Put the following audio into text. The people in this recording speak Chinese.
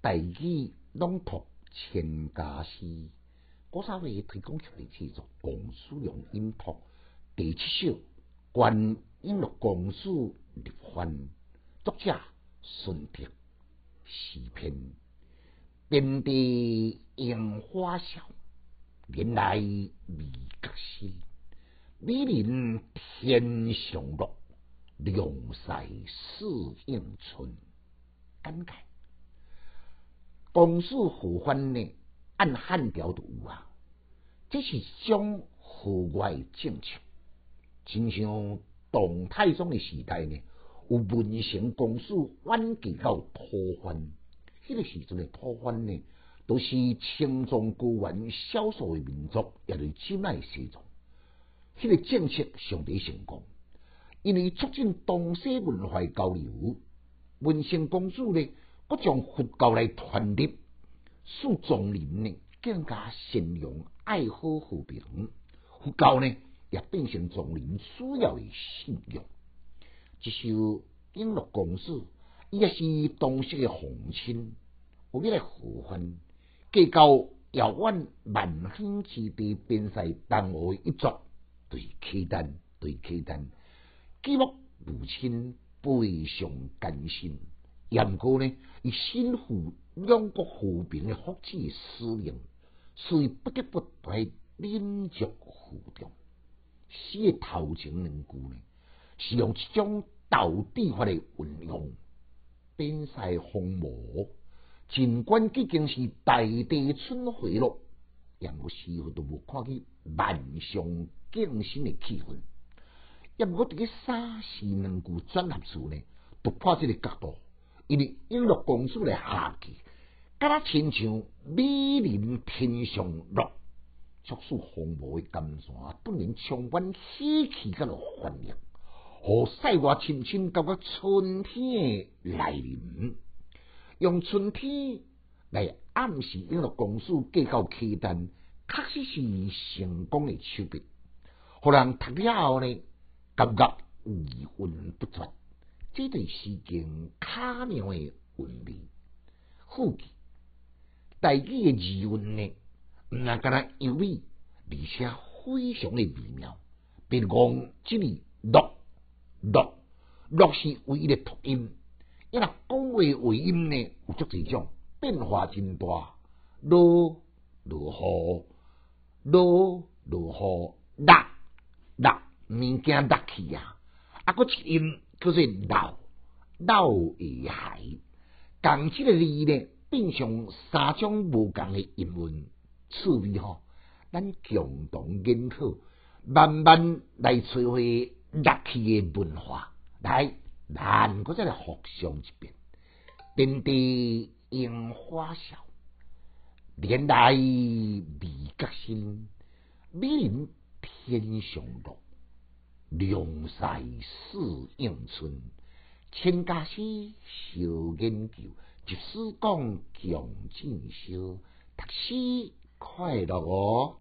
大语朗读千家诗，古早味推广曲的制作，公司用音读第七首，关音乐公司立番，作者孙德，诗篇，遍地樱花笑，原来未觉新，美人天上落，凉晒似迎春，感慨。公司互翻呢，按汉朝都有啊，这是种户外政策，亲像唐太宗的时代呢，有文成公事晚期到讨番，迄个时阵的讨番呢，都是青藏高原少数的民族也来进来西藏，迄个政策相对成功，因为促进东西文化交流，文成公主呢。各将佛教来传递，使众人呢更加善良、爱好和平。佛教呢也变成众人需要的信仰。一首音乐公司，伊也是当时的红亲，有咩来互换？计较遥远万兴之地，边塞东吴一族对契丹，对契丹，记录母亲非常甘心。杨过呢，以身负两国和平的福祉使命，所以不得不来领足负重。诗的头前两句呢，是用一种道地法的运用，边塞荒漠，尽管毕竟是大地春回落，杨过似乎都无看见万象更新的气氛。杨过伫个三诗两句转合处呢，突破这个角度。因为音乐公司的下期，敢若亲像美人天上落，促使荒漠的甘山不能充满喜气甲落欢乐，和塞外亲亲感觉春天的来临，用春天来暗示音乐公司计较期单，确实是成功的手笔，互人读了后呢，感觉余韵不绝。这段时间卡妙的韵味，副记，大语的字韵呢，唔那敢若优美，而且非常的微妙。比如讲，这里落落落是唯一的读音，因为讲话尾音呢有足几种变化真大，落落雨落落雨落落物件落去啊，啊个一音。就是老老遗海，共即个字呢，变成三种无共的音韵趣味吼，咱共同研讨，慢慢来摧毁热气的文化，来，咱搁再来互相一遍，遍地樱花笑，年来未觉新，美人天上落。凉晒似迎春，千家诗小研究，即使讲强进修，读书快乐哦。